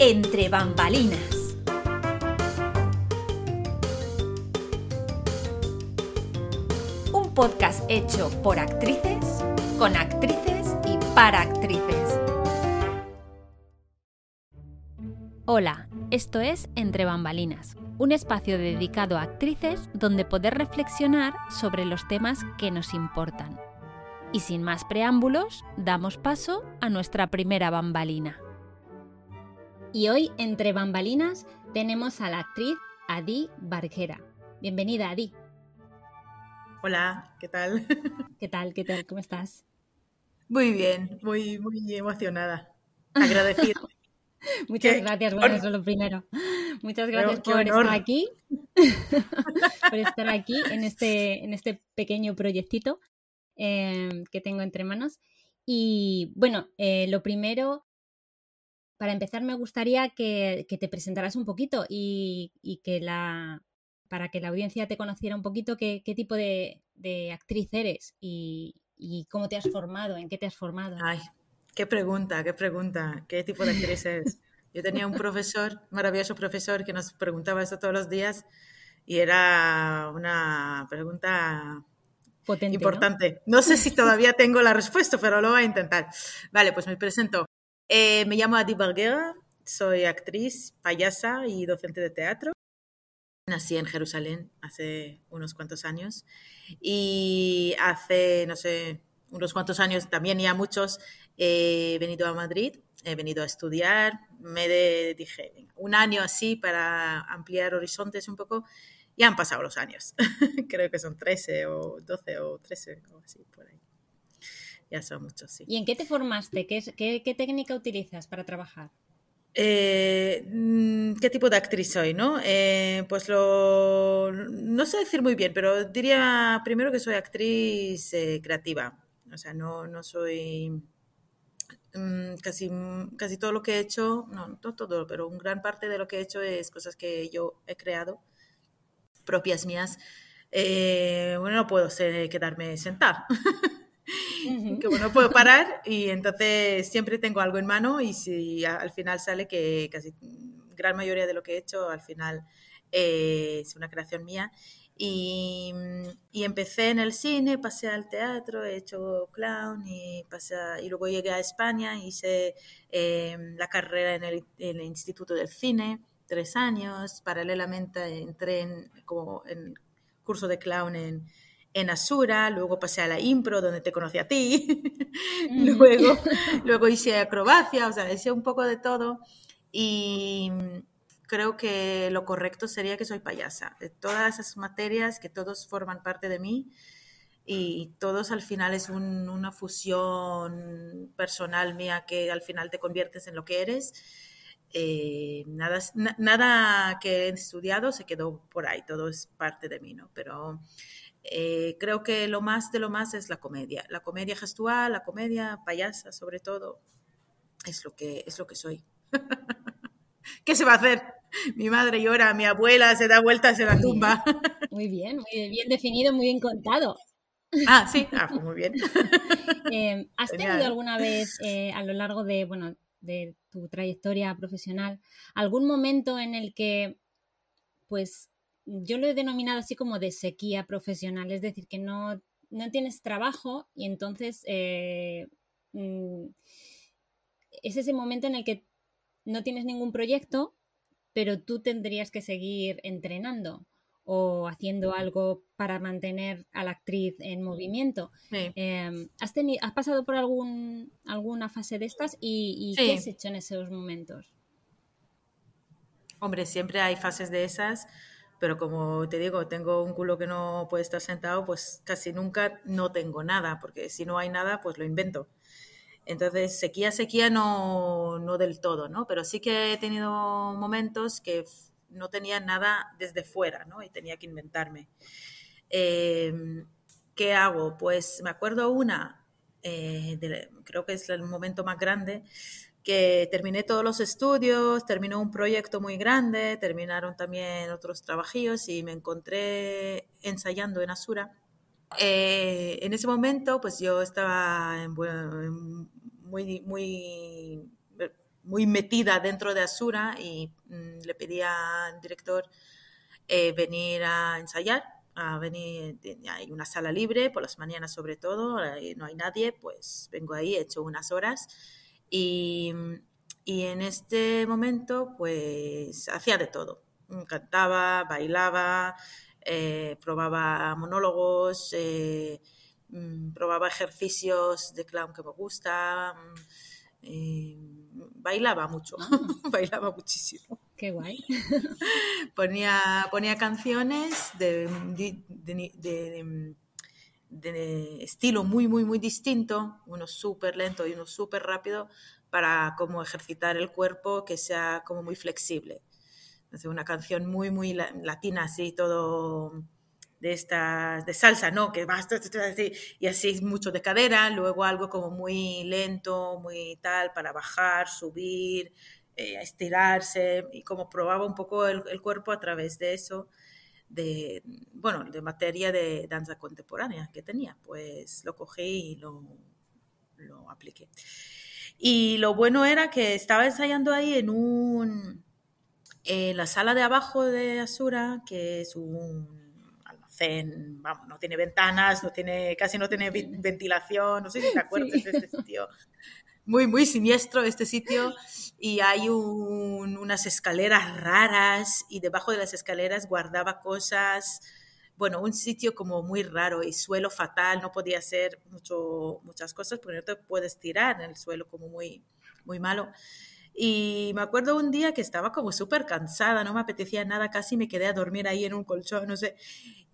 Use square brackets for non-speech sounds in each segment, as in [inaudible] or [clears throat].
Entre bambalinas. Un podcast hecho por actrices, con actrices y para actrices. Hola, esto es Entre bambalinas, un espacio dedicado a actrices donde poder reflexionar sobre los temas que nos importan. Y sin más preámbulos, damos paso a nuestra primera bambalina. Y hoy, entre bambalinas, tenemos a la actriz Adi Barquera. Bienvenida, Adi. Hola, ¿qué tal? [laughs] ¿Qué tal? ¿Qué tal? ¿Cómo estás? Muy bien, muy, muy emocionada. Agradecida. [laughs] Muchas gracias, bueno, eso es lo primero. Muchas gracias por estar aquí, [laughs] por estar aquí en este, en este pequeño proyectito eh, que tengo entre manos. Y bueno, eh, lo primero, para empezar, me gustaría que, te presentaras un poquito y, que la para que la audiencia te conociera un poquito qué, tipo de, actriz eres y, cómo te has [laughs] formado, en qué te has formado. Ay, qué pregunta, qué pregunta, qué tipo de actriz eres. Yo tenía un profesor, maravilloso profesor, que nos preguntaba esto todos los días y era una pregunta importante. ¿no? sé si todavía tengo la respuesta, pero lo voy a intentar. Vale, pues me presento. Eh, me llamo Adi Barguera, soy actriz, payasa y docente de teatro. Nací en Jerusalén hace unos cuantos años y hace, no sé, unos cuantos años, también ya muchos, he venido a Madrid, he venido a estudiar, me dije, un año así para ampliar horizontes un poco ya han pasado los años. [laughs] Creo que son 13 o 12 o 13 o así por ahí. Ya son muchos, sí. ¿Y en qué te formaste? ¿Qué, qué, técnica utilizas para trabajar? Eh, mm, ¿Qué tipo de actriz soy? ¿no? Eh, pues lo. No sé decir muy bien, pero diría primero que soy actriz eh, creativa. O sea, no, no soy. Mm, casi, casi todo lo que he hecho, no, no todo, pero un gran parte de lo que he hecho es cosas que yo he creado propias mías, eh, bueno, no puedo quedarme sentada. [laughs] que bueno, puedo parar y entonces siempre tengo algo en mano y si al final sale que casi gran mayoría de lo que he hecho al final eh, es una creación mía. Y, y, empecé en el cine, pasé al teatro, he hecho clown y, pasé y luego llegué a España, hice eh, la carrera en el, en el, Instituto del Cine tres años, paralelamente entré en, como en curso de clown en, en Asura, luego pasé a la impro donde te conocí a ti, [laughs] luego, [laughs] luego hice acrobacia, o sea, hice un poco de todo y creo que lo correcto sería que soy payasa, de todas esas materias que todos forman parte de mí y todos al final es una fusión personal mía que al final te conviertes en lo que eres. Eh, nada, nada que he estudiado se quedó por ahí, todo es parte de mí, ¿no? Pero eh, creo que lo más de lo más es la comedia, la comedia gestual, la comedia payasa sobre todo, es lo que, es lo que soy. [laughs] ¿Qué se va a hacer? Mi madre llora, mi abuela se da vueltas en la tumba. [laughs] Muy bien, muy bien definido, muy bien contado. Ah, sí, ah, pues muy bien. [laughs] Eh, ¿Has tenido alguna vez a lo largo de, bueno, de tu trayectoria profesional, algún momento en el que, pues, yo lo he denominado así como de sequía profesional, es decir, que no, no tienes trabajo y entonces eh, mm, es ese momento en el que no tienes ningún proyecto, pero tú tendrías que seguir entrenando o haciendo algo para mantener a la actriz en movimiento. Em, ¿has, ¿Has pasado por algún, alguna fase de estas y, qué has hecho en esos momentos? Hombre, siempre hay fases de esas, pero como te digo, tengo un culo que no puede estar sentado, pues casi nunca no tengo nada, porque si no hay nada, pues lo invento. Entonces, sequía, sequía no, no del todo, ¿no? Pero sí que he tenido momentos que no tenía nada desde fuera, ¿no? Y tenía que inventarme. Em, ¿Qué hago? Pues me acuerdo una, eh, creo que es el momento más grande, que terminé todos los estudios, terminó un proyecto muy grande, terminaron también otros trabajillos y me encontré ensayando en Asura. Eh, en ese momento, pues yo estaba muy, muy muy metida dentro de Asura y mm, le pedía al director eh, venir a ensayar, a venir, hay una sala libre por las mañanas sobre todo, no hay nadie, pues vengo ahí, he hecho unas horas y, y en este momento pues hacía de todo, cantaba, bailaba, eh, probaba monólogos, eh, mm, probaba ejercicios de clown que me gusta, mm, bailaba mucho, [laughs] bailaba muchísimo. Qué guay. [laughs] ponía, ponía canciones de, de, estilo muy, muy, muy distinto, uno súper lento y uno súper rápido, para como ejercitar el cuerpo que sea como muy flexible. Entonces, una canción muy, muy latina, así, todo de estas, de salsa, ¿no? Que vas y así mucho de cadera, luego algo como muy lento, muy tal, para bajar, subir, eh, estirarse, y como probaba un poco el, cuerpo a través de eso, de, bueno, de materia de danza contemporánea que tenía, pues lo cogí y lo, lo apliqué. Y lo bueno era que estaba ensayando ahí en un, en la sala de abajo de Asura, que es un almacén, vamos, no tiene ventanas, no tiene, casi no tiene ventilación, no sé si te [laughs] acuerdas de este sitio. Muy, muy siniestro este sitio y hay unas escaleras raras y debajo de las escaleras guardaba cosas, bueno, un sitio como muy raro y suelo fatal, no podía hacer mucho, muchas cosas porque no te puedes tirar en el suelo como muy, muy malo. Y me acuerdo un día que estaba como súper cansada, no me apetecía nada, casi me quedé a dormir ahí en un colchón, no sé.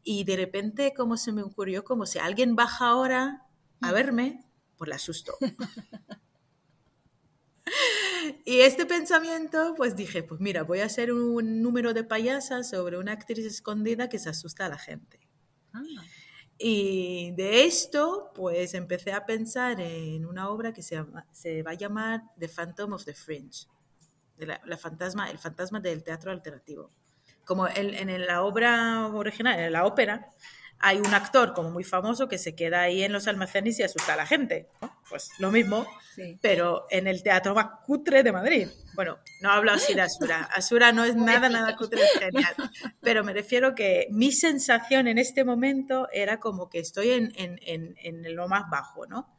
Y de repente como se me ocurrió, como si alguien baja ahora a mm. verme, pues la asusto. Y este pensamiento, pues dije, pues mira, voy a hacer un número de payasas sobre una actriz escondida que se asusta a la gente. Ah. Y de esto, pues empecé a pensar en una obra que se, se va a llamar The Phantom of the Fringe, de la, fantasma, el fantasma del teatro alternativo. Como en, en la obra original, en la ópera, hay un actor como muy famoso que se queda ahí en los almacenes y asusta a la gente. Pues lo mismo, pero en el teatro más cutre de Madrid. Bueno, no hablo así de Asura. Asura no es nada, nada cutre, es genial. Pero me refiero que mi sensación en este momento era como que estoy en, en, en, en lo más bajo, ¿no?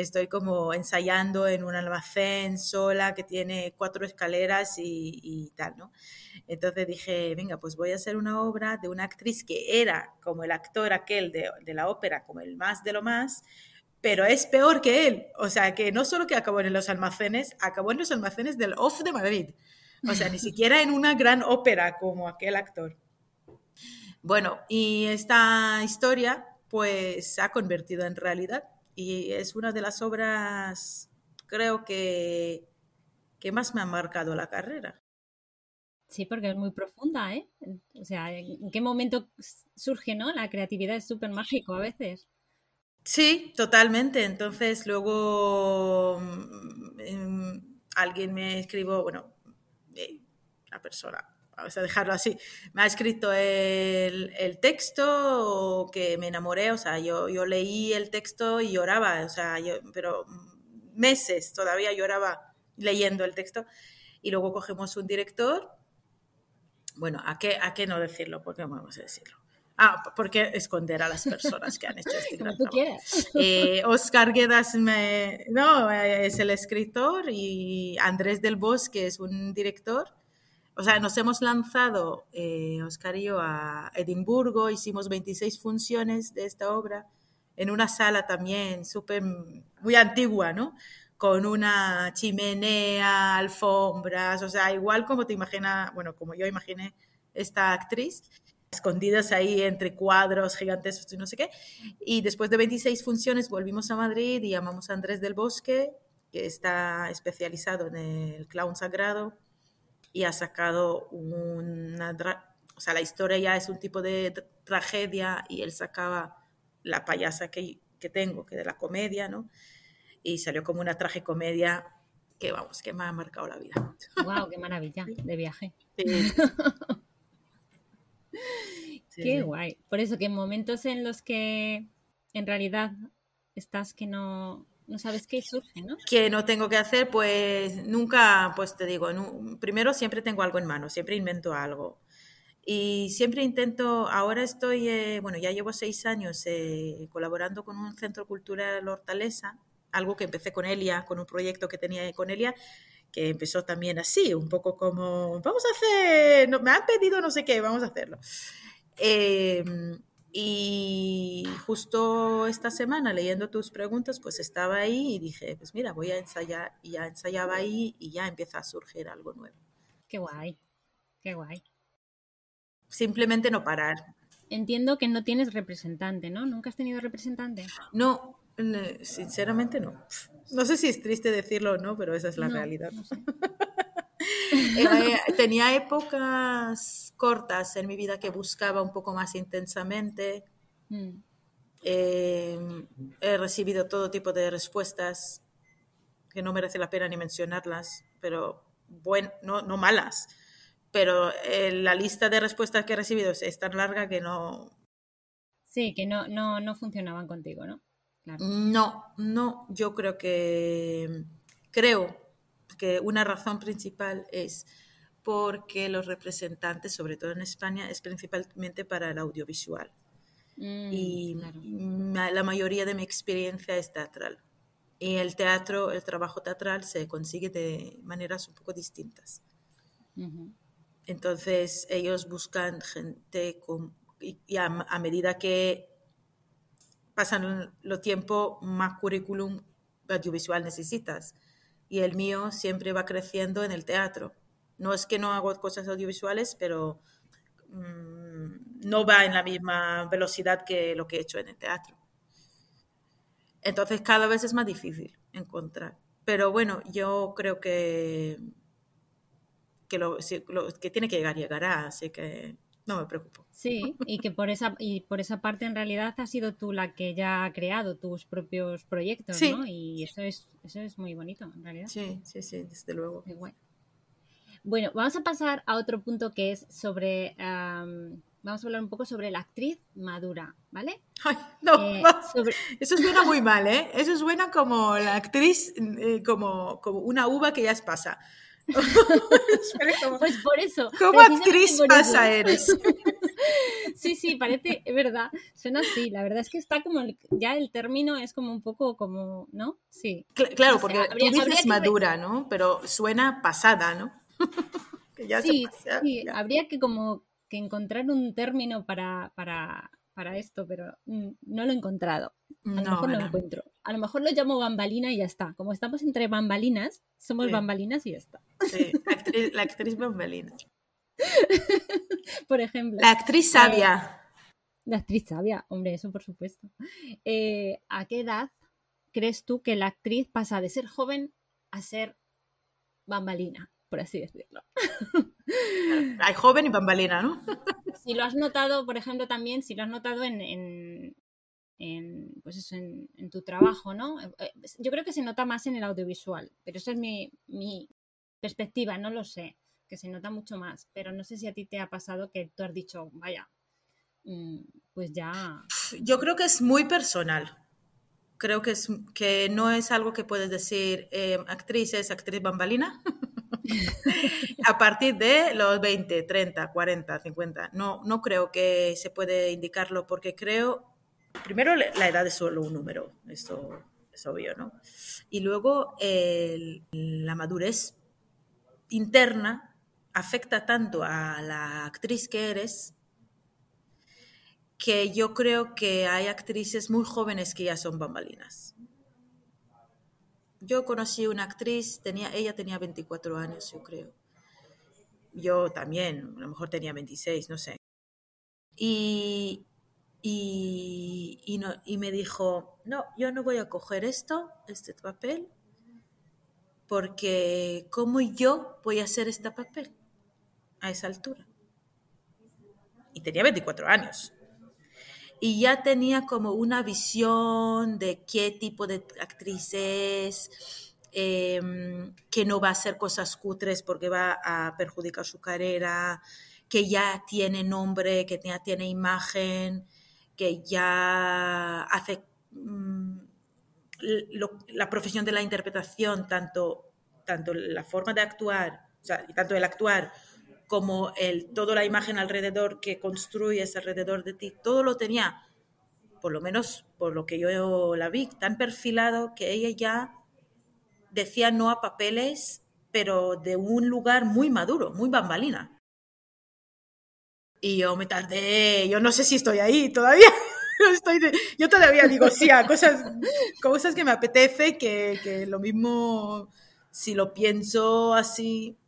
Estoy como ensayando en un almacén sola que tiene cuatro escaleras y, tal, ¿no? Entonces dije, venga, pues voy a hacer una obra de una actriz que era como el actor aquel de, de la ópera, como el más de lo más, pero es peor que él. O sea, que no solo que acabó en los almacenes, acabó en los almacenes del Off de Madrid. O sea, ni [laughs] siquiera en una gran ópera como aquel actor. Bueno, y esta historia pues se ha convertido en realidad y es una de las obras, creo que, que más me ha marcado la carrera. Sí, porque es muy profunda, ¿eh? O sea, ¿en qué momento surge, no? La creatividad es súper mágico a veces. Sí, totalmente. Entonces, luego mm, alguien me escribió, bueno, eh, la persona, vamos a dejarlo así, me ha escrito el, el, texto que me enamoré, o sea, yo, yo leí el texto y lloraba, o sea, yo, pero meses todavía lloraba leyendo el texto. Y luego cogemos un director, bueno, ¿a qué, a qué no decirlo? Porque vamos a decirlo. Ah, ¿por qué esconder a las personas que han hecho este [laughs] gran trabajo? Eh, Oscar Guedas me, no, es el escritor y Andrés del Bosque es un director o sea, nos hemos lanzado, eh, Oscar y yo, a Edimburgo, hicimos 26 funciones de esta obra en una sala también súper, muy antigua, ¿no? Con una chimenea, alfombras, o sea, igual como te imaginas, bueno, como yo imaginé esta actriz, escondidas ahí entre cuadros gigantes y no sé qué. Y después de 26 funciones volvimos a Madrid y llamamos a Andrés del Bosque, que está especializado en el clown sagrado y ha sacado una... O sea, la historia ya es un tipo de tragedia y él sacaba la payasa que, que tengo, que de la comedia, ¿no? Y salió como una tragicomedia que, vamos, que me ha marcado la vida. ¡Wow! ¡Qué maravilla de viaje! [laughs] ¡Qué guay! Por eso que en momentos en los que en realidad estás que no no sabes qué surge, ¿no? Que no tengo que hacer, pues nunca, pues te digo, primero siempre tengo algo en mano, siempre invento algo. Y siempre intento, ahora estoy, eh, bueno, ya llevo seis años eh, colaborando con un centro cultural Hortaleza, algo que empecé con Elia, con un proyecto que tenía con Elia, que empezó también así, un poco como, vamos a hacer, me han pedido no sé qué, vamos a hacerlo. Em, y justo esta semana, leyendo tus preguntas, pues estaba ahí y dije, pues mira, voy a ensayar, y ya ensayaba ahí y ya empieza a surgir algo nuevo. Qué guay, qué guay. Simplemente no parar. Entiendo que no tienes representante, ¿no? ¿Nunca has tenido representante? No, sinceramente no. No sé si es triste decirlo o no, pero esa es la realidad. [laughs] [laughs] Eh, tenía épocas cortas en mi vida que buscaba un poco más intensamente. Mm. Eh, he recibido todo tipo de respuestas que no merece la pena ni mencionarlas, pero bueno, no, no malas. Pero eh, la lista de respuestas que he recibido es tan larga que no. Sí, que no, no, no funcionaban contigo, ¿no? No, no, yo creo que creo que una razón principal es porque los representantes, sobre todo en España, es principalmente para el audiovisual. Mm, y la mayoría de mi experiencia es teatral. Y el teatro, el trabajo teatral se consigue de maneras un poco distintas. Entonces ellos buscan gente con, y, a, a, medida que pasan los tiempo, más currículum audiovisual necesitas. Y el mío siempre va creciendo en el teatro. No es que no hago cosas audiovisuales, pero mm, no va en la misma velocidad que lo que he hecho en el teatro. Entonces cada vez es más difícil encontrar. Pero bueno, yo creo que, que lo, que tiene que llegar, llegará. Así que no me preocupo. Sí, y que por esa, y por esa parte en realidad has sido tú la que ya ha creado tus propios proyectos, ¿no? Y eso es, eso es muy bonito, en realidad. Sí, sí, sí, desde luego. Bueno. vamos a pasar a otro punto que es sobre. vamos a hablar un poco sobre la actriz madura, ¿vale? Ay, no, eh, [laughs] eso suena muy mal, ¿eh? Eso suena como la actriz, eh, como, como una uva que ya es pasa. [laughs] pues por eso. ¿Cómo actriz pasa eres? [laughs] sí, sí, parece, es verdad, suena así. La verdad es que está como, ya el término es como un poco como, ¿no? Sí. claro, porque tú dices madura, ¿no? Pero suena pasada, ¿no? [laughs] sí, sí, habría que como que encontrar un término para, para, para esto, pero mm, no lo he encontrado. A lo mejor lo encuentro. A lo mejor lo llamo bambalina y ya está. Como estamos entre bambalinas, somos bambalinas y ya está. Sí, la actriz, bambalina. [laughs] por ejemplo. La actriz sabia. La actriz sabia, hombre, eso por supuesto. Eh, ¿A qué edad crees tú que la actriz pasa de ser joven a ser bambalina, por así decirlo? [laughs] Hay joven y bambalina, ¿no? [laughs] si lo has notado, por ejemplo, también, si lo has notado en, en, pues eso, en, tu trabajo, ¿no? Eh, eh, yo creo que se nota más en el audiovisual, pero esa es mi, mi perspectiva, no lo sé, que se nota mucho más, pero no sé si a ti te ha pasado que tú has dicho, vaya, mm, pues ya... Yo creo que es muy personal. Creo que, es, que no es algo que puedes decir, eh, actriz es actriz bambalina. [laughs] a partir de los 20, 30, 40, 50. No, no creo que se puede indicarlo porque creo primero la edad es solo un número, esto es obvio, ¿no? Y luego la madurez interna afecta tanto a la actriz que eres que yo creo que hay actrices muy jóvenes que ya son bambalinas. Yo conocí una actriz, tenía, ella tenía 24 años, yo creo. Yo también, a lo mejor tenía 26, no sé. Y, y, no, y me dijo, no, yo no voy a coger esto, este papel, porque ¿cómo yo voy a hacer este papel a esa altura? Y tenía 24 años. Y ya tenía como una visión de qué tipo de actriz es, em, que no va a hacer cosas cutres porque va a perjudicar su carrera, que ya tiene nombre, que ya tiene imagen, que ya hace, mm, la profesión de la interpretación, tanto, tanto la forma de actuar, o sea, tanto el actuar como el, toda la imagen alrededor que construyes alrededor de ti, todo lo tenía, por lo menos por lo que yo la vi, tan perfilado que ella ya decía no a papeles, pero de un lugar muy maduro, muy bambalina. Y yo me tardé, yo no sé si estoy ahí todavía. [laughs] Estoy yo todavía digo sí a cosas, cosas que me apetece, que, que lo mismo si lo pienso así,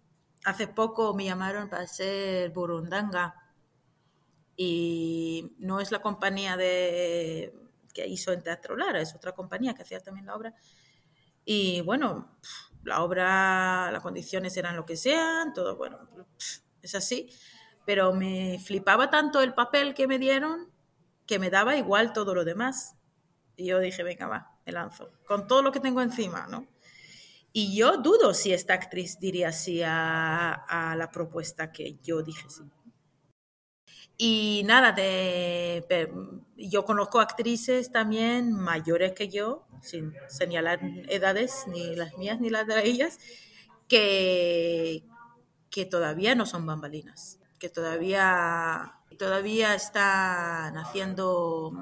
hace poco me llamaron para hacer Burundanga y no es la compañía de, que hizo en Teatro Lara, es otra compañía que hacía también la obra. Y bueno, la obra, las condiciones eran lo que sean, todo bueno, es así. Pero me flipaba tanto el papel que me dieron que me daba igual todo lo demás. Y yo dije, venga, va, me lanzo, con todo lo que tengo encima, ¿no? Y yo dudo si esta actriz diría sí a, la propuesta que yo dije sí. Y nada, de, yo conozco actrices también mayores que yo, sin señalar edades, ni las mías ni las de ellas, que, que todavía no son bambalinas, que todavía, todavía están haciendo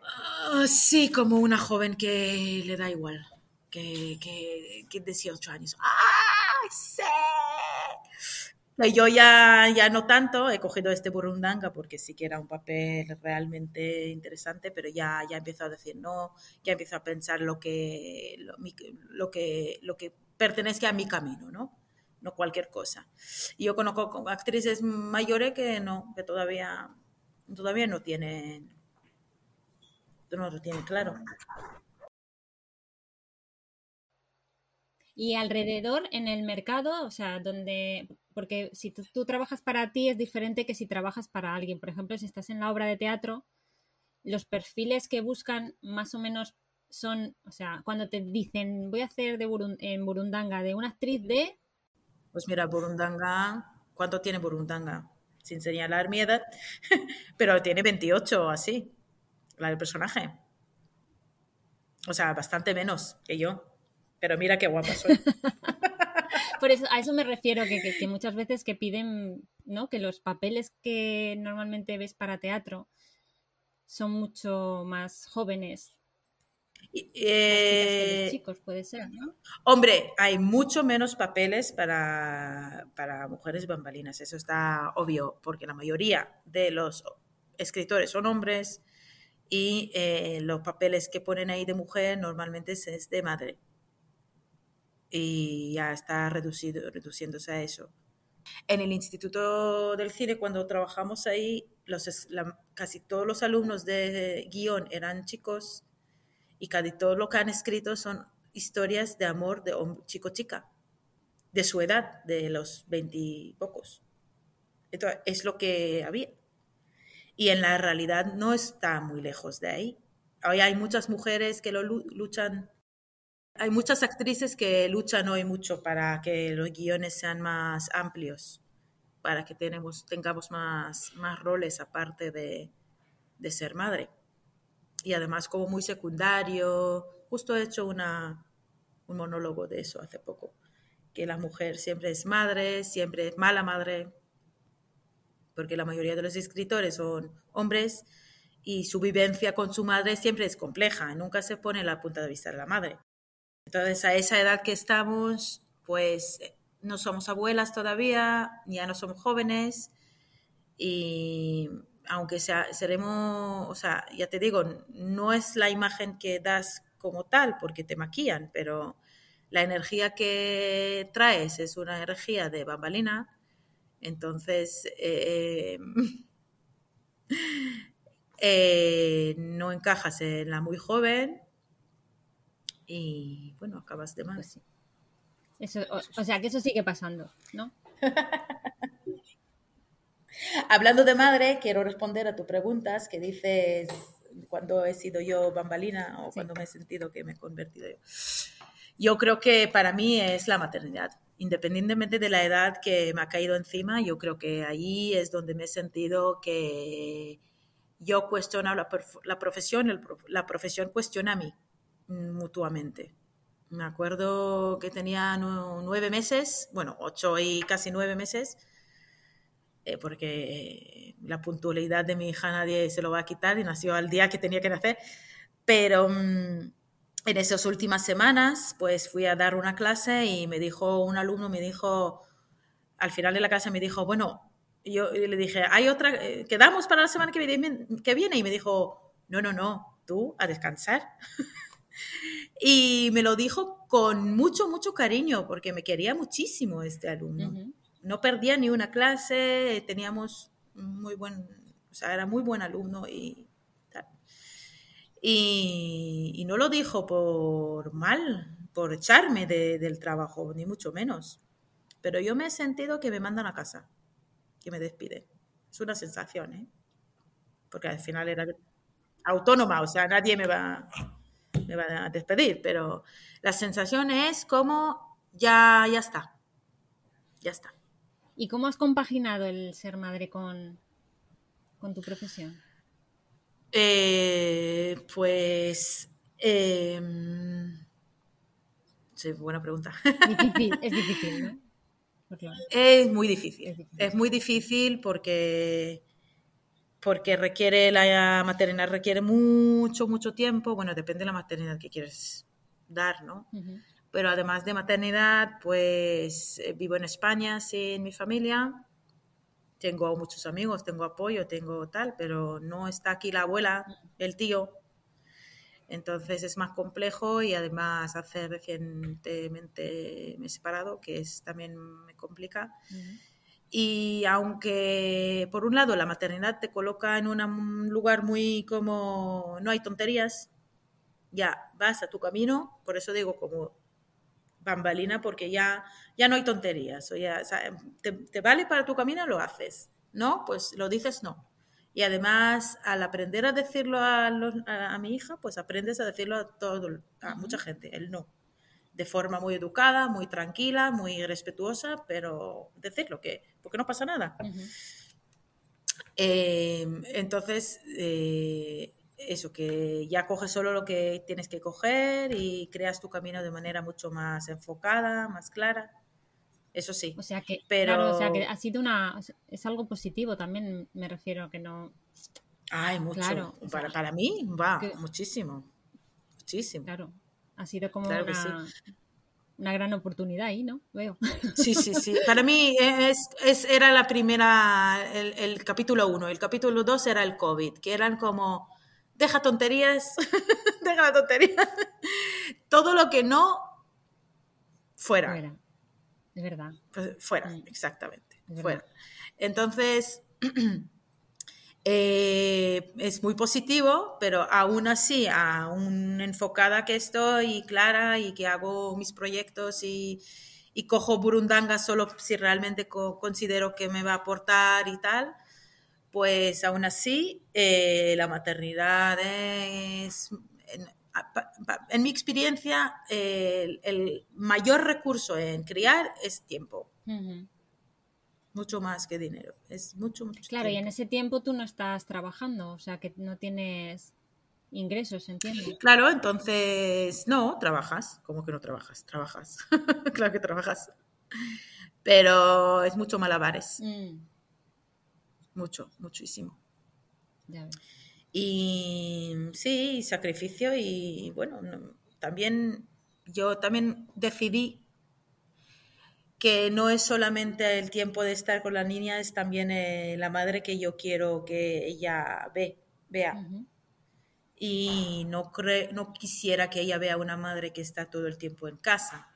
ah, sí, como una joven que le da igual que, que, que 18 años. ¡Ay, sí! Yo ya, ya no tanto, he cogido este Burundanga porque sí que era un papel realmente interesante, pero ya, ya empiezo a decir no, ya empiezo a pensar lo que, lo, que, lo que pertenece a mi camino, ¿no? No cualquier cosa. Y yo conozco actrices mayores que no, que todavía, todavía no tienen, no lo tienen claro. Y alrededor en el mercado, o sea, donde, porque si tú, trabajas para ti es diferente que si trabajas para alguien. Por ejemplo, si estás en la obra de teatro, los perfiles que buscan más o menos son, o sea, cuando te dicen voy a hacer de en Burundanga de una actriz de... Pues mira, Burundanga, ¿cuánto tiene Burundanga? Sin señalar mi edad, [laughs] pero tiene 28 o así, la del personaje. O sea, bastante menos que yo pero mira qué guapa soy. [laughs] Por eso, a eso me refiero, que, que, muchas veces que piden, ¿no? Que los papeles que normalmente ves para teatro son mucho más jóvenes. Eh, chicos, puede ser, ¿no? Hombre, hay mucho menos papeles para, para mujeres bambalinas, eso está obvio, porque la mayoría de los escritores son hombres y eh, los papeles que ponen ahí de mujer normalmente es de madre y ya está reducido, reduciéndose a eso. En el Instituto del Cine, cuando trabajamos ahí, los, casi todos los alumnos de guion eran chicos y casi todo lo que han escrito son historias de amor de chico-chica, de su edad, de los veintipocos. Entonces, es lo que había. Y en la realidad no está muy lejos de ahí. Hoy hay muchas mujeres que lo luchan hay muchas actrices que luchan hoy mucho para que los guiones sean más amplios, para que tenemos, tengamos más, más roles aparte de, de ser madre. Y además como muy secundario, justo he hecho una, un monólogo de eso hace poco, que la mujer siempre es madre, siempre es mala madre, porque la mayoría de los escritores son hombres y su vivencia con su madre siempre es compleja, nunca se pone la punta de vista de la madre. Entonces, a esa edad que estamos, pues no somos abuelas todavía, ya no somos jóvenes y aunque sea, seremos, o sea, ya te digo, no es la imagen que das como tal porque te maquillan, pero la energía que traes es una energía de bambalina, entonces eh, [laughs] eh, no encajas en la muy joven y bueno, acabas de más. Pues o, sea, que eso sigue pasando, ¿no? [laughs] Hablando de madre, quiero responder a tus preguntas que dices cuando he sido yo bambalina o cuando me he sentido que me he convertido yo. Yo creo que para mí es la maternidad. Independientemente de la edad que me ha caído encima, yo creo que ahí es donde me he sentido que yo cuestiono la, la profesión, la profesión cuestiona a mí mm, mutuamente. Me acuerdo que tenía nueve meses, bueno, ocho y casi nueve meses, eh, porque la puntualidad de mi hija nadie se lo va a quitar y nació al día que tenía que nacer. Pero mm, en esas últimas semanas, pues fui a dar una clase y me dijo, un alumno me dijo, al final de la clase me dijo, bueno, yo le dije, hay otra, eh, quedamos para la semana que viene y me dijo, no, no, no, tú a descansar. [laughs] y me lo dijo con mucho, mucho cariño, porque me quería muchísimo este alumno. No perdía ni una clase, teníamos muy buen, o sea, era muy buen alumno y Y, no lo dijo por mal, por echarme del trabajo, ni mucho menos. Pero yo me he sentido que me mandan a casa que me despide. Es una sensación, ¿eh? Porque al final era autónoma, o sea, nadie me va, me va a despedir, pero la sensación es como ya, ya está, ya está. ¿Y cómo has compaginado el ser madre con, con tu profesión? Eh, pues... Eh, sí, buena pregunta. Difícil, [laughs] es difícil, ¿no? Es muy difícil. Es, muy difícil porque, porque requiere la maternidad requiere mucho, mucho tiempo. Bueno, depende de la maternidad que quieres dar, ¿no? Pero además de maternidad, pues eh, vivo en España sin mi familia. Tengo muchos amigos, tengo apoyo, tengo tal, pero no está aquí la abuela, el tío, entonces es más complejo y además hace recientemente me he separado, que es también me complica. Y aunque por un lado la maternidad te coloca en un lugar muy como no hay tonterías, ya vas a tu camino, por eso digo como bambalina, porque ya, ya no hay tonterías. O ya, te, te vale para tu camino, lo haces. ¿No? Pues lo dices no. Y además, al aprender a decirlo a, a, mi hija, pues aprendes a decirlo a, todo, a mucha gente, el no. De forma muy educada, muy tranquila, muy respetuosa, pero decirlo, que, porque no pasa nada. Em, entonces, eh, eso, que ya coges solo lo que tienes que coger y creas tu camino de manera mucho más enfocada, más clara eso sí. O sea que, pero... o sea que ha sido una, es algo positivo también, me refiero, que no... Ay, mucho. para, para mí, va, muchísimo. Muchísimo. Claro, ha sido como una, una, gran oportunidad ahí, ¿no? Veo. Sí, sí, sí. Para mí es, es era la primera, el, el capítulo uno. El capítulo dos era el COVID, que eran como, deja tonterías, [laughs] deja la tontería. Todo lo que no, fuera. fuera es verdad. Pues fuera, exactamente, fuera. Entonces, [clears throat] eh, es muy positivo, pero aún así, aún enfocada que estoy clara y que hago mis proyectos y, cojo burundanga solo si realmente considero que me va a aportar y tal, pues aún así eh, la maternidad es en mi experiencia, el, mayor recurso en criar es tiempo. Mucho más que dinero. Es mucho, mucho Claro, y en ese tiempo tú no estás trabajando, o sea que no tienes ingresos, entiendo. Claro, entonces no, trabajas. ¿Cómo que no trabajas? Trabajas. [laughs] claro que trabajas. Pero es mucho malabares. Mm. Mucho, muchísimo. Ya. Y sí, sacrificio y bueno, también yo también decidí que no es solamente el tiempo de estar con la niña, es también eh, la madre que yo quiero que ella ve, vea. Y no, no quisiera que ella vea una madre que está todo el tiempo en casa.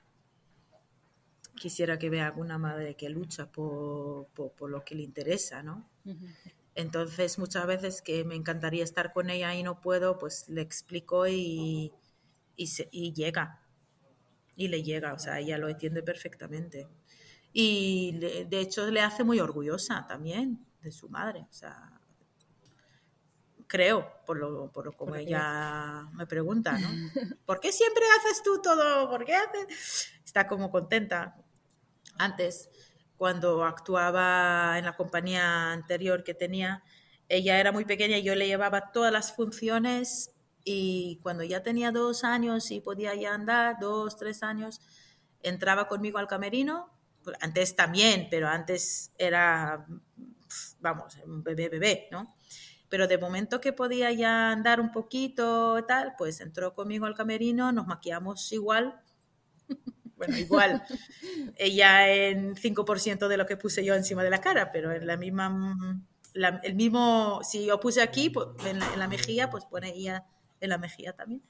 Quisiera que vea una madre que lucha por, por, lo que le interesa, ¿no? Entonces, muchas veces que me encantaría estar con ella y no puedo, pues le explico y, y, llega. Y le llega, o sea, ella lo entiende perfectamente. Y de hecho le hace muy orgullosa también de su madre, o sea, creo, por lo, por lo como ella me pregunta, ¿no? [laughs] ¿Por qué siempre haces tú todo? ¿Por qué haces? Está como contenta. Antes cuando actuaba en la compañía anterior que tenía, ella era muy pequeña y yo le llevaba todas las funciones y cuando ya tenía dos años y podía ya andar, dos, tres años, entraba conmigo al camerino. Antes también, pero antes era, vamos, un bebé, bebé, ¿no? Pero de momento que podía ya andar un poquito tal, pues entró conmigo al camerino, nos maquillamos igual. [laughs] bueno, igual. [laughs] Ella en 5% de lo que puse yo encima de la cara, pero en la misma, el mismo, si yo puse aquí, pues, en, la, en la mejilla, pues pone ella en la mejilla también.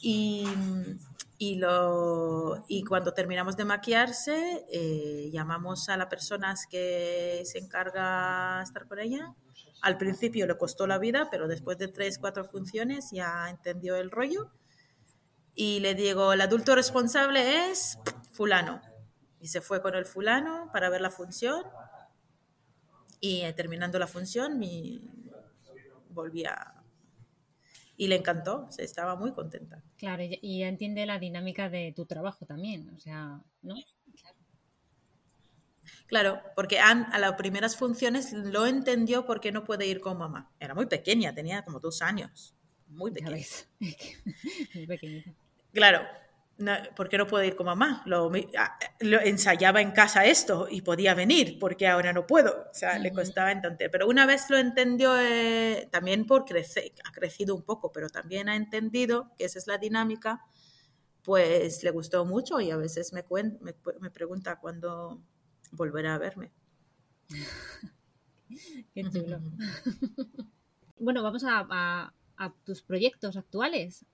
Y, y, lo, y cuando terminamos de maquillarse, eh, llamamos a la persona que se encarga de estar con ella. Al principio le costó la vida, pero después de tres, cuatro funciones ya entendió el rollo. Y le digo, el adulto responsable es fulano. Y se fue con el fulano para ver la función. Y eh, terminando la función, mi, volví a, y le encantó, se estaba muy contenta. Claro, y entiende la dinámica de tu trabajo también, o sea, ¿no? Claro, porque a las primeras funciones lo entendió porque no puede ir con mamá. Era muy pequeña, tenía como dos años. Muy pequeña. [laughs] muy pequeñita. Claro, ¿por qué no puedo ir con mamá? Lo, lo, ensayaba en casa esto y podía venir, porque ahora no puedo. O sea, le costaba entender. Pero una vez lo entendió, eh, también por crecer, ha crecido un poco, pero también ha entendido que esa es la dinámica, pues le gustó mucho y a veces me, me, me pregunta cuándo volverá a verme. [laughs] qué chulo. [laughs] bueno, vamos a, a tus proyectos actuales.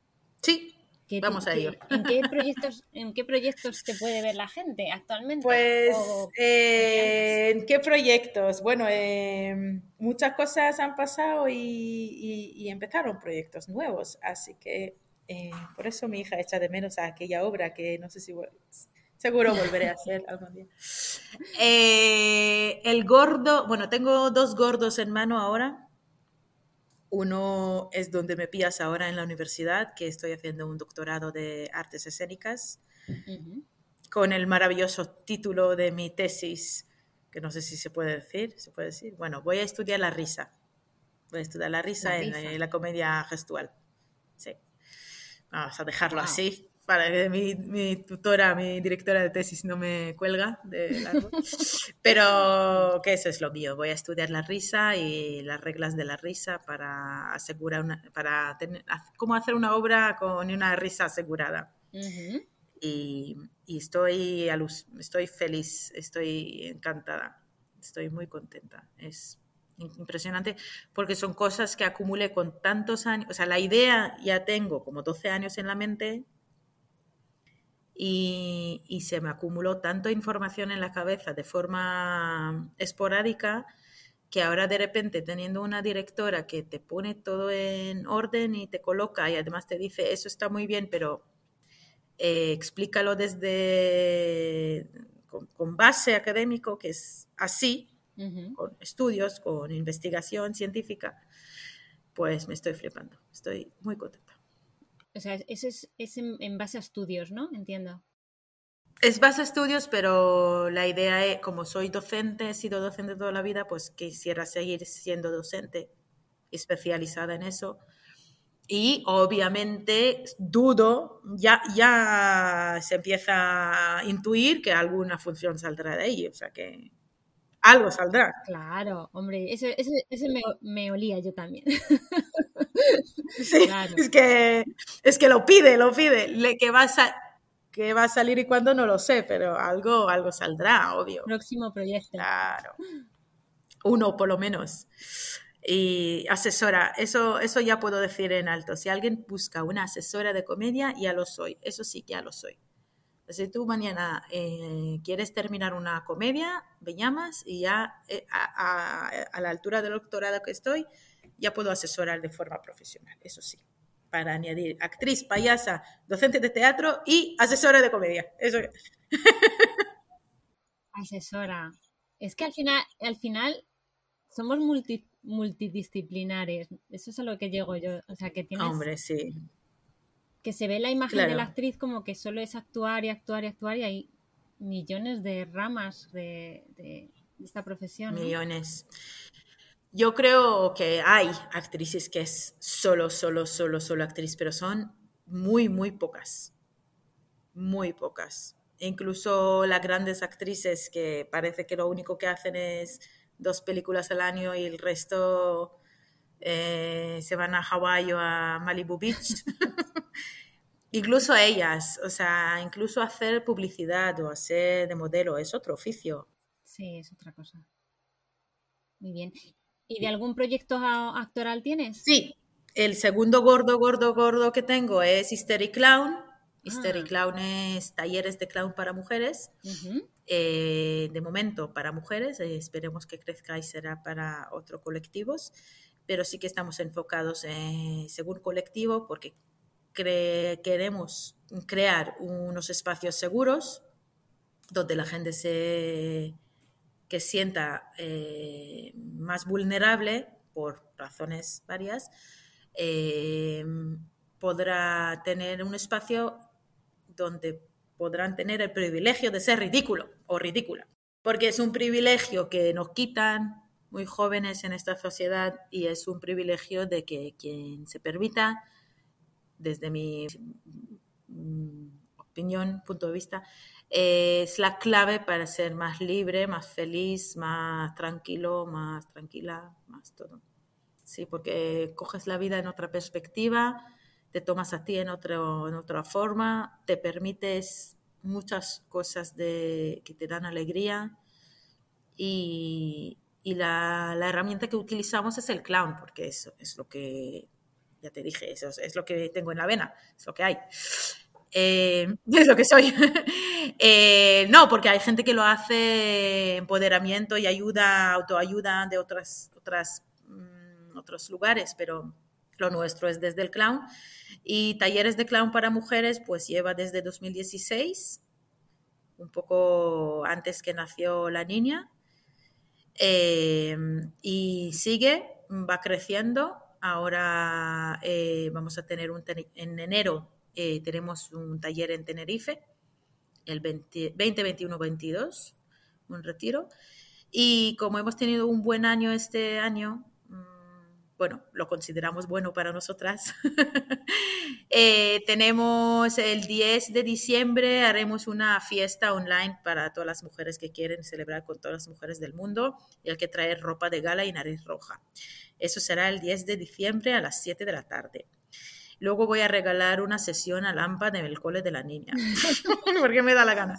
Sí, Vamos a ello. ¿en qué, [laughs] proyectos, ¿En qué proyectos te puede ver la gente actualmente? Pues, eh, ¿en qué proyectos? Bueno, em, muchas cosas han pasado y, empezaron proyectos nuevos, así que eh, por eso mi hija echa de menos a aquella obra que no sé si seguro volveré a hacer algún día. [laughs] Eh, el gordo, bueno, tengo dos gordos en mano ahora. Uno es donde me pillas ahora en la universidad, que estoy haciendo un doctorado de artes escénicas, con el maravilloso título de mi tesis, que no sé si se puede decir, se puede decir. Bueno, voy a estudiar la risa. Voy a estudiar la risa, En, la, comedia gestual. Sí. Vamos a dejarlo así para que mi, tutora, mi directora de tesis no me cuelga de largo. [laughs] Pero que eso es lo mío. Voy a estudiar la risa y las reglas de la risa para asegurar una, para tener, cómo hacer una obra con una risa asegurada. y, y, estoy, estoy feliz, estoy encantada, estoy muy contenta. Es impresionante porque son cosas que acumulé con tantos años. O sea, la idea ya tengo como 12 años en la mente y, se me acumuló tanta información en la cabeza de forma esporádica que ahora de repente teniendo una directora que te pone todo en orden y te coloca y además te dice eso está muy bien, pero eh, explícalo desde con, base académico que es así, con estudios, con investigación científica, pues me estoy flipando, estoy muy contenta. O sea, eso es, en, base a estudios, ¿no? Entiendo. Es base a estudios, pero la idea es, como soy docente, he sido docente toda la vida, pues quisiera seguir siendo docente, especializada en eso. Y obviamente dudo, ya, ya se empieza a intuir que alguna función saldrá de ahí, o sea que algo saldrá. Claro, hombre, ese, ese, me, me, olía yo también. [laughs] Sí, es, que, es que lo pide, lo pide. Le, que, va a que va a salir y cuándo no lo sé, pero algo, algo saldrá, obvio. Próximo proyecto. Claro. Uno por lo menos. Y asesora, eso, eso ya puedo decir en alto. Si alguien busca una asesora de comedia, ya lo soy. Eso sí, ya lo soy. Si tú mañana eh, quieres terminar una comedia, me llamas y ya eh, a, a, la altura del doctorado que estoy, ya puedo asesorar de forma profesional, eso sí, para añadir actriz, payasa, docente de teatro y asesora de comedia. Eso. [laughs] Asesora. Es que al final, al final somos multidisciplinares. Eso es a lo que llego yo. O sea, que tienes... Hombre, sí que se ve la imagen de la actriz como que solo es actuar y actuar y actuar y hay millones de ramas de, esta profesión. Millones. Yo creo que hay actrices que es solo, solo, solo, solo actriz, pero son muy, muy pocas. Muy pocas. incluso las grandes actrices que parece que lo único que hacen es dos películas al año y el resto eh, se van a Hawái o a Malibu Beach. [laughs] incluso ellas, o sea, incluso hacer publicidad o hacer de modelo es otro oficio. Sí, es otra cosa. Muy bien. ¿Y de algún proyecto actoral tienes? Sí, el segundo gordo, gordo, gordo que tengo es Hysteric Clown. Hysteric ah. Clown es talleres de clown para mujeres. Eh, de momento para mujeres, eh, esperemos que crezca y será para otros colectivos, pero sí que estamos enfocados en, según colectivo porque queremos crear unos espacios seguros donde la gente que sienta eh, más vulnerable por razones varias, eh, podrá tener un espacio donde podrán tener el privilegio de ser ridículo o ridícula, porque es un privilegio que nos quitan muy jóvenes en esta sociedad y es un privilegio de que quien se permita, desde mi mm, opinión, punto de vista, es la clave para ser más libre, más feliz, más tranquilo, más tranquila, más todo. Sí, porque coges la vida en otra perspectiva, te tomas a ti en, otro, en otra forma, te permites muchas cosas de, que te dan alegría y, y la, herramienta que utilizamos es el clown, porque eso es lo que, ya te dije, eso es lo que tengo en la vena, es lo que hay eh, [laughs] es lo que soy. [laughs] Eh, no, porque hay gente que lo hace empoderamiento y ayuda, autoayuda de otras, otras, mm, otros lugares, pero lo nuestro es desde el clown. Y talleres de clown para mujeres, pues lleva desde 2016, un poco antes que nació la niña. Eh, y sigue, va creciendo. Ahora eh, vamos a tener un en enero eh, tenemos un taller en Tenerife, el 20, 21, 22, un retiro. Y como hemos tenido un buen año este año, bueno, lo consideramos bueno para nosotras. [laughs] Eh, tenemos el 10 de diciembre, haremos una fiesta online para todas las mujeres que quieren celebrar con todas las mujeres del mundo y hay que traer ropa de gala y nariz roja. Eso será el 10 de diciembre a las 7 de la tarde. Luego voy a regalar una sesión a Lampa en el cole de la niña, [laughs] [laughs] porque me da la gana.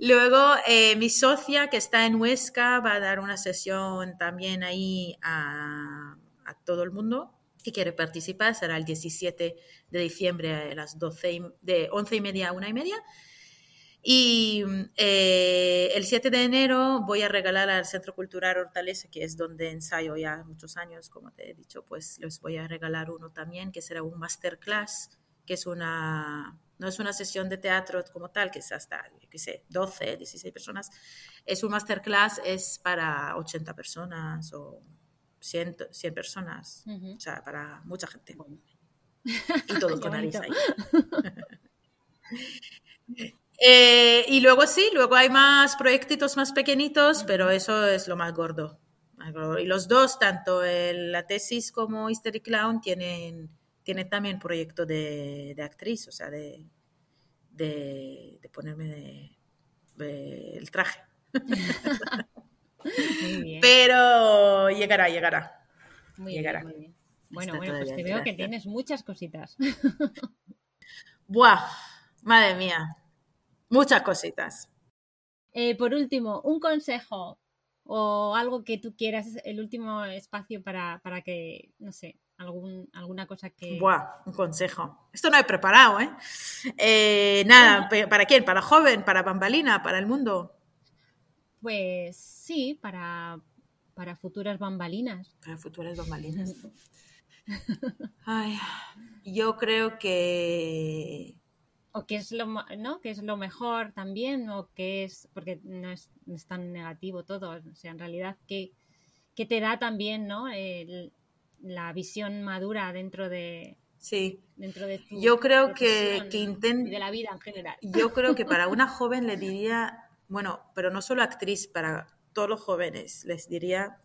Luego, eh, mi socia que está en Huesca va a dar una sesión también ahí a, a todo el mundo que quiere participar. Será el 17 de diciembre a las 12, de 11 y media a 1 y media. Y eh, el 7 de enero voy a regalar al Centro Cultural Hortaleza, que es donde ensayo ya muchos años, como te he dicho, pues les voy a regalar uno también, que será un masterclass, que es una, no es una sesión de teatro como tal, que es hasta, qué sé, 12, 16 personas. Es un masterclass, es para 80 personas o 100, 100 personas, o sea, para mucha gente. Y todo [laughs] con nariz ahí. [laughs] Eh, y luego sí, luego hay más proyectitos más pequeñitos, pero eso es lo más gordo. Y los dos, tanto la tesis como History Clown, tienen, tienen también proyecto de, de actriz, o sea, de, de, ponerme el traje. [laughs] Pero llegará, llegará. Muy llegará. Bien, Bueno, bueno, pues te veo que tienes muchas cositas. [laughs] Buah, madre mía. Muchas cositas. Eh, por último, un consejo o algo que tú quieras, el último espacio para, que, no sé, algún, alguna cosa que... Buah, un consejo. Esto no he preparado, ¿eh? eh nada, [laughs] ¿para quién? ¿Para joven? ¿Para bambalina? ¿Para el mundo? Pues sí, para, para futuras bambalinas. Para futuras bambalinas. [laughs] Ay, yo creo que o qué es lo no que es lo mejor también o que es porque no es, tan negativo todo o sea en realidad qué, te da también no la visión madura dentro de sí dentro de yo creo que, que de la vida en general yo creo que para [laughs] una joven le diría bueno pero no solo actriz para todos los jóvenes les diría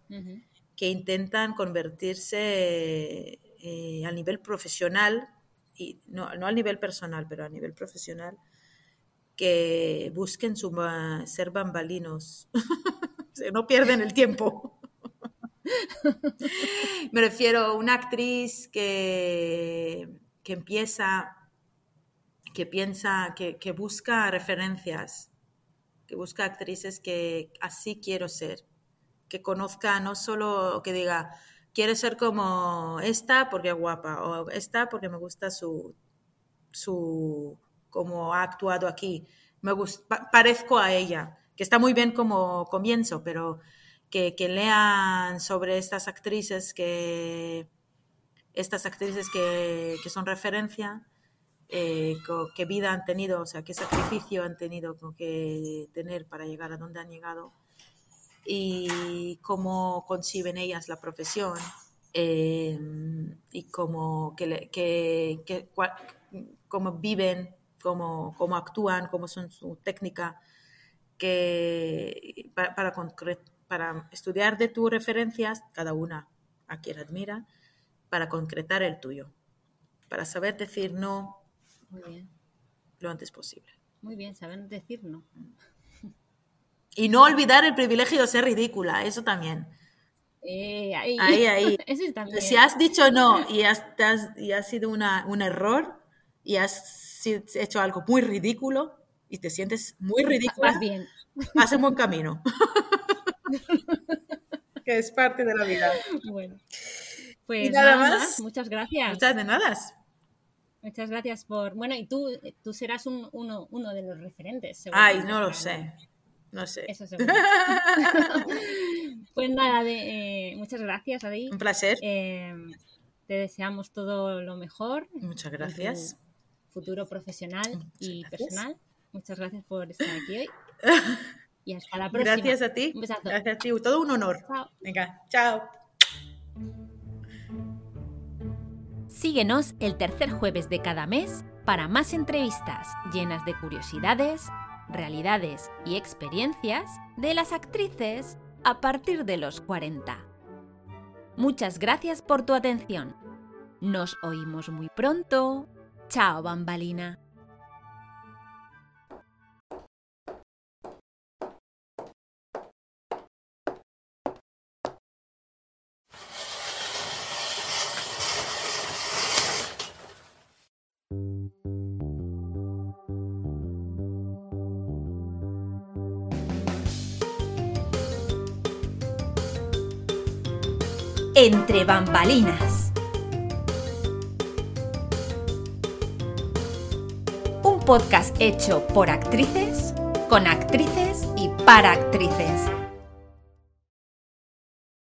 que intentan convertirse eh, a nivel profesional, y no, no al nivel personal, pero a nivel profesional, que busquen su, ser bambalinos, [laughs] no pierden el tiempo. [laughs] Me refiero a una actriz que, que empieza, que piensa, que, que busca referencias, que busca actrices que así quiero ser, que conozca no solo que diga, quiere ser como esta porque es guapa o esta porque me gusta su, su cómo ha actuado aquí. Me gusta, parezco a ella, que está muy bien como comienzo, pero que, lean sobre estas actrices que estas actrices que, son referencia, eh, qué vida han tenido, o sea, qué sacrificio han tenido que tener para llegar a donde han llegado. Y cómo conciben ellas la profesión eh, y cómo, que, cómo viven, cómo, cómo, actúan, cómo son su técnica, que para, para para estudiar de tus referencias, cada una a quien admira, para concretar el tuyo, para saber decir no lo antes posible. Muy bien, saber decir no. Y no olvidar el privilegio de ser ridícula, eso también. Eh, ahí, ahí. [laughs] Si has dicho no y, has, y ha sido una, un error y has hecho algo muy ridículo y te sientes muy ridícula, Vas bien. Vas en buen camino. [laughs] que es parte de la vida. Bueno, pues nada, más. Muchas gracias. Muchas de nada. Muchas gracias por. Bueno, y tú, tú serás uno, uno de los referentes. Ay, no lo sé. No sé. Eso seguro. [laughs] pues nada, de, eh, muchas gracias, Adi. Un placer. Eh, te deseamos todo lo mejor. Muchas gracias. Futuro profesional y personal. Muchas gracias por estar aquí hoy. [laughs] Y hasta la próxima. Gracias a ti. Gracias a ti. Todo un honor. Venga, chao. Síguenos el tercer jueves de cada mes para más entrevistas llenas de curiosidades, realidades y experiencias de las actrices a partir de los 40. Muchas gracias por tu atención. Nos oímos muy pronto. Chao, bambalina. Entre bambalinas. Un podcast hecho por actrices, con actrices y para actrices